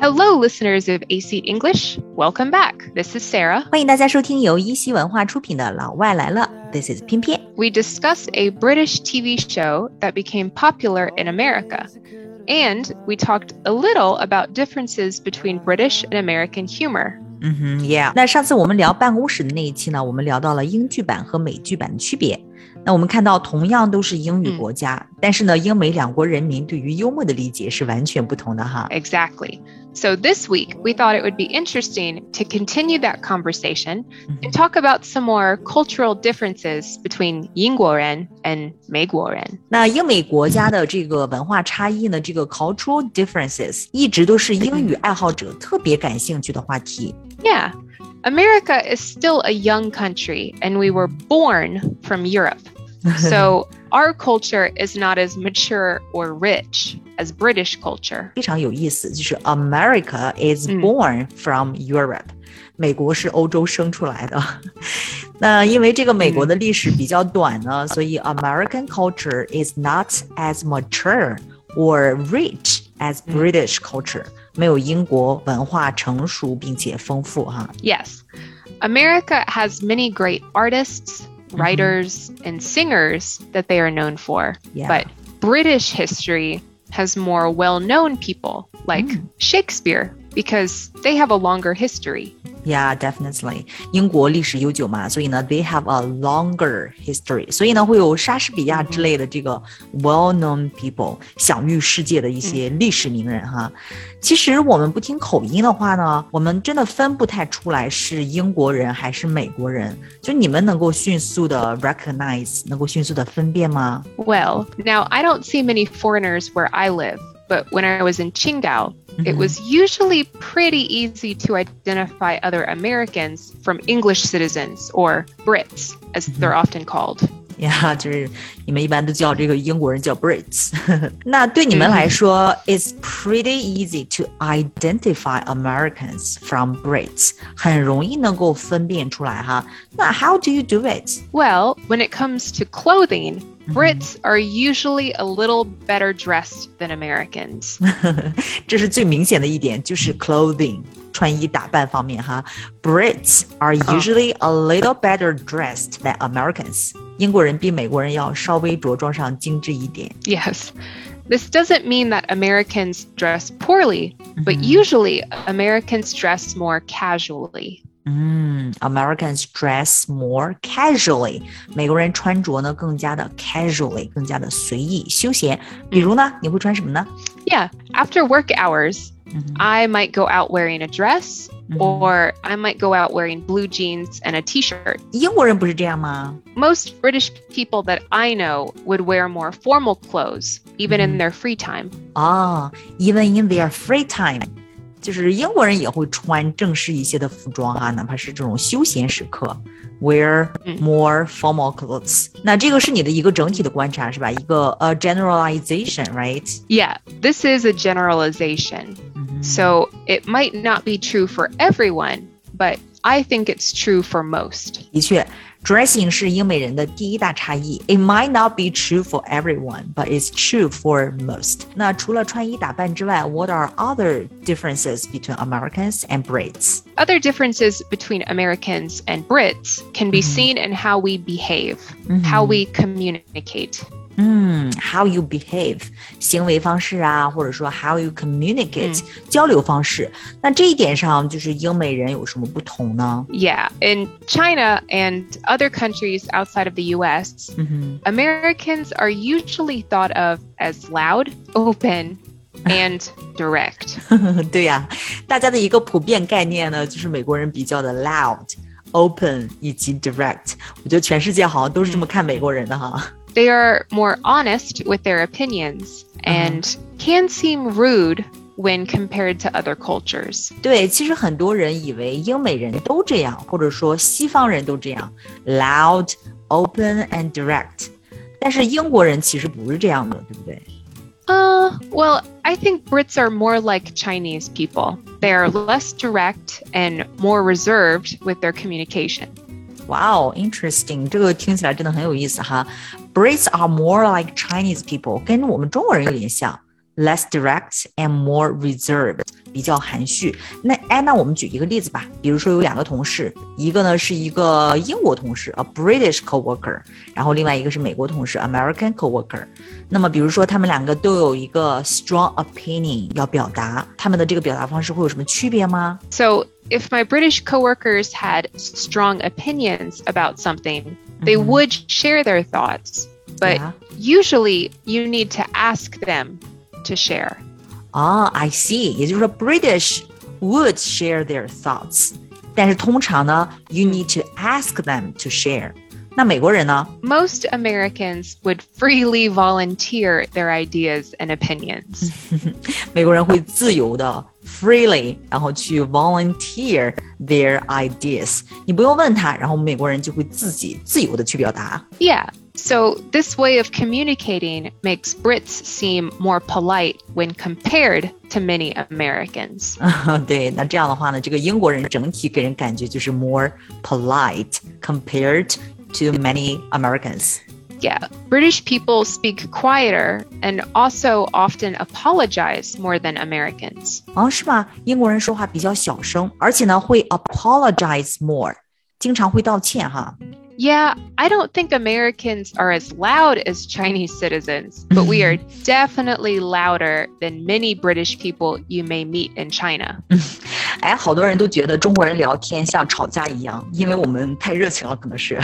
Hello, listeners of AC English. Welcome back. This is Sarrah. 欢迎大家收听由一席文化出品的《老外来了》。This is 翩翩。We discussed a British TV show that became popular in America. And we talked a little about differences between British and American humor. Mm-hmm, 嗯哼，Yeah. 那上次我们聊办公室的那一期呢，我们聊到了英剧版和美剧版的区别。那我们看到，同样都是英语国家，但是呢，英美两国人民对于幽默的理解是完全不同的哈。 Exactly. So this week, we thought it would be interesting to continue that conversation and talk about some more cultural differences between 英国人 and 美国人.那英美国家的这个文化差异呢，这个 cultural differences 一直都是英语爱好者特别感兴趣的话题。 Yeah. America is still a young country, and we were born from Europe. So our culture is not as mature or rich as British culture. 非常有意思，就是 America is 嗯 born from Europe，、美国是欧洲生出来的。那因为这个美国的历史比较短呢，所以 American culture is not as mature or rich as British culture，、没有英国文化成熟并且丰富哈。 Yes. America has many great artists, Mm-hmm. writers, and singers that they are known for. Yeah. But British history has more well known people like mm. Shakespeare because they have a longer history. Yeah, definitely. 英国历史悠久嘛，所以呢，they have a longer history，所以呢，会有莎士比亚之类的这个 well-known people，享誉世界的一些历史名人哈。其实我们不听口音的话呢，我们真的分不太出来是英国人还是美国人。就你们能够迅速的 recognize，能够迅速的分辨吗？ Well, now I don't see many foreigners where I live, but when I was in Qingdao, it was usually pretty easy to identify other Americans from English citizens or Brits, as they're often called. 呀，就是你们一般都叫这个英国人叫 Brits，那对你们来说、i t s pretty easy to identify Americans from Brits，很容易能够分辨出来哈。那 How do you do it？ Well, when it comes to clothing, Brits are usually a little better dressed than Americans. 这是最明显的一点，就是 clothing 穿衣打扮方面哈。Brits are usually a little better dressed than Americans。英国人比美国人要稍微着装上精致一点。 Yes. This doesn't mean that Americans dress poorly, but usually Americans dress more casually. 嗯，Americans dress more casually，美国人穿着呢更加的 casually，更加的随意休闲。比如呢，你会穿什么呢？ Yeah, after work hours, I might go out wearing a dress or I might go out wearing blue jeans and a t shirt. 英国人不是这样吗？ Most British people that I know would wear more formal clothes, even in their free time. 啊、e v e n in their free time， 就是英国人也会穿正式一些的服装哈，哪怕是这种休闲时刻，wear more formal clothes。那这个是你的一个整体的观察是吧？一个呃 generalization，right？ Yeah, this is a generalization. So it might not be true for everyone, but I think it's true for most. 的确 ，dressing 是英美人的第一大差异。It might not be true for everyone, but it's true for most. 那除了穿衣打扮之外，What are other differences between Americans and Brits? Other differences between Americans and Brits can be seen in how we behave, how we communicate. 嗯，how you behave 行为方式啊，或者说 how you communicate、交流方式。那这一点上，就是英美人有什么不同呢？ Yeah, in China and other countries outside of the US, 嗯 Americans are usually thought of as loud, open, and direct. 哼，对呀、大家的一个普遍概念呢，就是美国人比较的 loud、open 以及 direct。我觉得全世界好像都是这么看美国人的哈。 They are more honest with their opinions and can seem rude when compared to other cultures. 对，其实很多人以为英美人都这样，或者说西方人都这样，loud、open and direct。但是英国人其实不是这样的，对不对？ Uh, well, I think Brits are more like Chinese people. They are less direct and more reserved with their communication. Wow, interesting，这个听起来真的很有意思哈。 Brits are more like Chinese people，跟我们中国人有点像 less direct and more reserved，比较含蓄。那哎，那我们举一个例子吧，比如说有两个同事，一个呢是一个英国同事，a British coworker，然后另外一个是美国同事，American coworker。那么比如说他们两个都有一个 strong opinion 要表达，他们的这个表达方式会有什么区别吗？So if my British coworkers had strong opinions about something, they mm -hmm. would share their thoughts. But yeah. usually you need to ask them to share. Ah, I see. 也就是说，British would share their thoughts，但是通常呢，you need to ask them to share。那美国人呢？Most Americans would freely volunteer their ideas and opinions. 美国人会自由的 freely，然后去 volunteer their ideas。你不用问他，然后美国人就会自己自由的去表达。Yeah. So, this way of communicating makes Brits seem more polite when compared to many Americans. 对，那这样的话呢，这个英国人整体给人感觉就是 more polite compared to many Americans. Yeah, British people speak quieter and also often apologize more than Americans. 哦，是吗？英国人说话比较小声，而且呢会 apologize more，经常会道歉哈。yeah, I don't think Americans are as loud as Chinese citizens, but we are definitely louder than many British people you may meet in China. 哎，好多人都觉得中国人聊天像吵架一样，因为我们太热情了，可能是。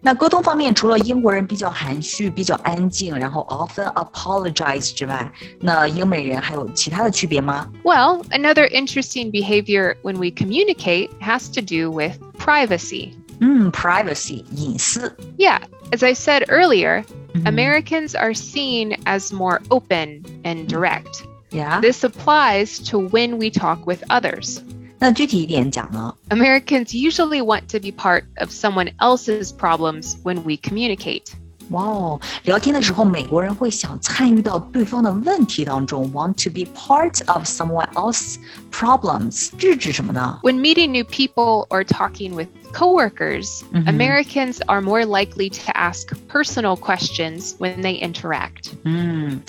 那沟通方面，除了英国人比较含蓄、比较安静，然后 often apologize 之外，那英美人还有其他的区别吗？Well, another interesting behavior when we communicate has to do with privacy. 嗯，privacy 隐私。Yeah, as I said earlier, mm -hmm. Americans are seen as more open and direct. Yeah. This applies to when we talk with others. 那具体一点讲呢？Americans usually want to be part of someone else's problems when we communicate. 哇哦，聊天的时候，美国人会想参与到对方的问题当中，want to be part of someone else's problems。这是指什么呢？When meeting new people or talking with coworkers, mm-hmm. Americans are more likely to ask personal questions when they interact. Mm.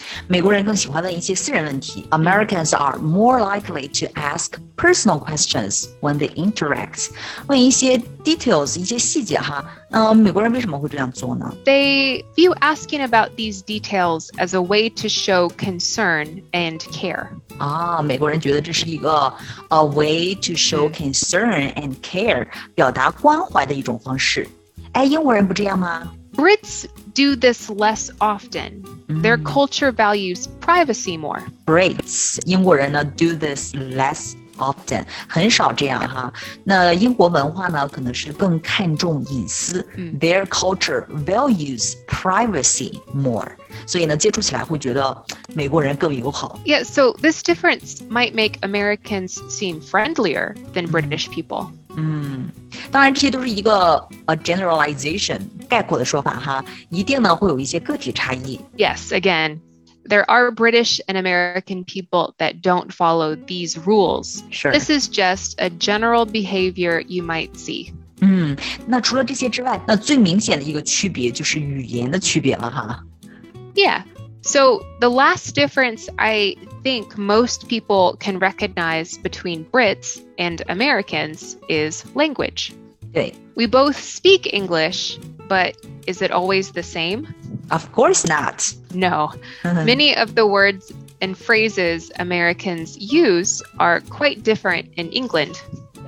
Americans are more likely to ask personal questions when they interact. 问一些 details, 一些细节哈。嗯，美国人为什么会这样做呢？They view asking about these details as a way to show concern and care. 啊，美国人觉得这是一个 a way to show concern and care，表达关怀的一种方式。哎，英国人不这样吗？Brits do this less often. Their culture values privacy more. Brits，英国人呢 do this less often，很少这样哈。那英国文化呢，可能是更看重隐私。嗯、Their culture values privacy more。所以呢，接触起来会觉得美国人更友好。Yeah, so this difference might make Americans seem friendlier than British people. 嗯，当然这些都是一个呃 generalization 概括的说法哈，一定呢会有一些个体差异。Yes, again. There are British and American people that don't follow these rules. Sure. This is just a general behavior you might see. 嗯，那除了这些之外，那最明显的一个区别就是语言的区别了哈。yeah. So the last difference I think most people can recognize between Brits and Americans is language. Okay. We both speak English, but is it always the same? Of course not. No. Many of the words and phrases Americans use are quite different in England.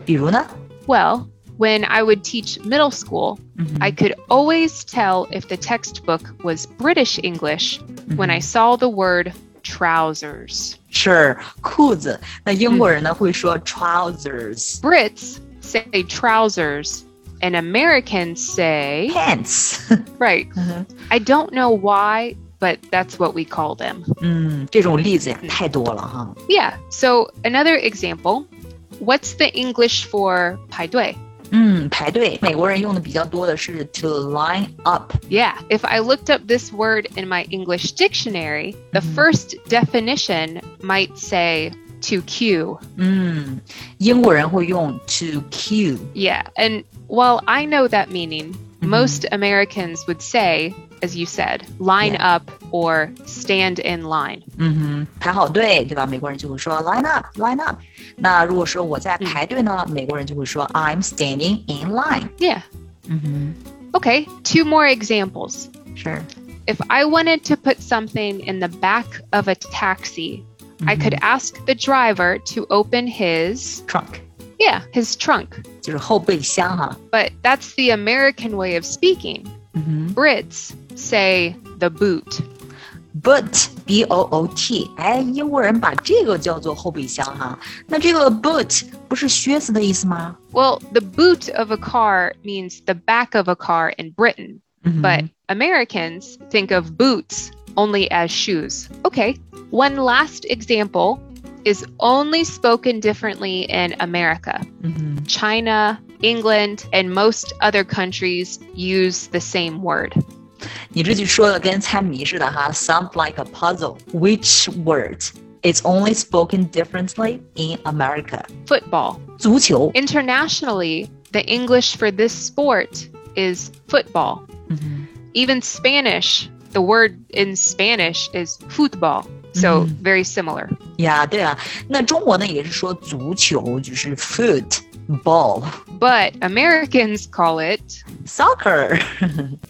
比如呢? Well, when I would teach middle school, mm-hmm. I could always tell if the textbook was British English mm-hmm. when I saw the word trousers. Sure, 裤子。那英国人呢会说 trousers. Brits say trousers and Americans say pants. right. Uh-huh. I don't know why, but that's what we call them. 嗯，这种例子呀太多了哈。Yeah. So another example. What's the English for 排队？嗯，排队，美国人用的比较多的是 to line up. Yeah, if I looked up this word in my English dictionary, the mm. first definition might say to queue. 嗯，英国人会用 to queue. Yeah, and while I know that meaning, most Americans would say, as you said, line Yeah. up or stand in line. 嗯哼，排好队，对吧？美国人就会说 line up, line up。那如果说我在排队呢，美国人就会说 I'm standing in line。 Yeah. 嗯哼， Okay, two more examples. 是 If I wanted to put something in the back of a taxi, I could ask the driver to open his, trunk， yeah, his trunk. 就是后备箱哈。 But that's the American way of speaking. 嗯哼 Brits say the boot. ，boot b o o t，哎，英国人把这个叫做后备箱哈。那这个 boot 不是靴子的意思吗？ Well, the boot of a car means the back of a car in Britain, 嗯哼 but Americans think of boots only as shoes. Okay, one last example is only spoken differently in America. 嗯哼 China, England, and most other countries use the same word. 你这句说的跟猜谜似的哈，sound like a puzzle. Which word is only spoken differently in America? Football. 足球。 Internationally, the English for this sport is football. 嗯哼 Even Spanish, the word in Spanish is football. So Mhm. very similar. 呀，对啊，那中国呢也是说足球，就是 foot ball But Americans call it, soccer。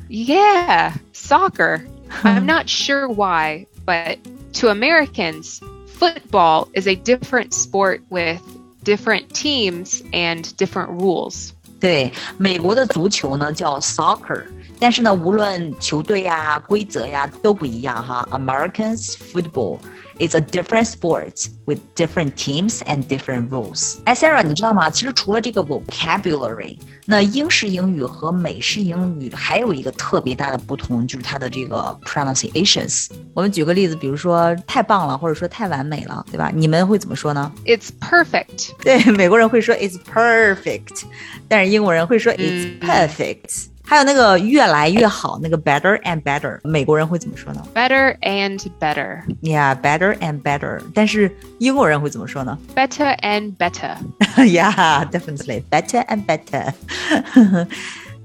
yeah, soccer. I'm not sure why, but to Americans, football is a different sport with different teams and different rules. 对，美国的足球呢叫 soccer，但是呢，无论球队呀、规则呀都不一样哈。Americans football It's a different sport with different teams and different rules。哎，Sarrah，你知道吗？其实除了这个 vocabulary，那英式英语和美式英语还有一个特别大的不同，就是它的这个 pronunciations。我们举个例子，比如说太棒了，或者说太完美了，对吧？你们会怎么说呢？It's perfect。对，美国人会说 It's perfect，但是英国人会说 It's perfect。还有那个越来越好，那个 better and better，美国人会怎么说呢 Better and better. ？Yeah，better and better。但是英国人会怎么说呢 Better and better. ？Yeah，definitely，better and better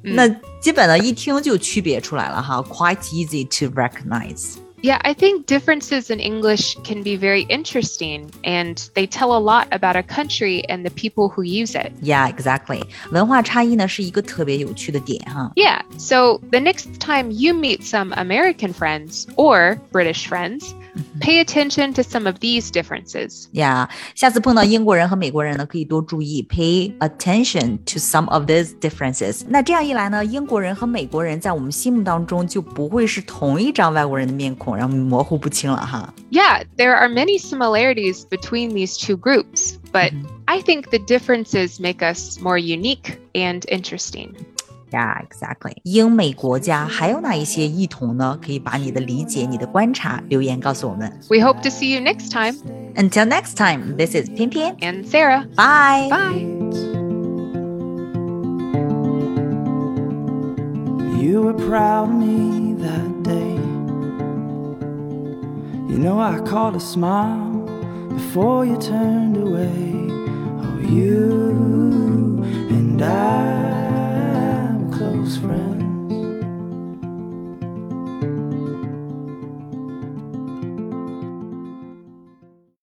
那基本呢一听就区别出来了哈，quite easy to recognize。 Yeah, I think differences in English can be very interesting and they tell a lot about a country and the people who use it. Yeah，exactly。文化差异呢是一个特别有趣的点哈。 Yeah, so the next time you meet some American friends or British friends, pay attention to some of these differences. 呀下次碰到英国人和美国人呢，可以多注意，pay attention to some of these differences。那这样一来呢，英国人和美国人在我们心目当中就不会是同一张外国人的面孔，然后模糊不清了哈。 Yeah, there are many similarities between these two groups, but I think the differences make us more unique and interesting. Yeah, exactly. 英美国家还有哪一些异同呢？可以把你的理解、你的观察留言告诉我们。We hope to see you next time. Until next time, this is 翩翩 and Sarrah. Bye. Bye. You were proud of me that day. You know, I caught a smile before you turned away. Oh, you and I.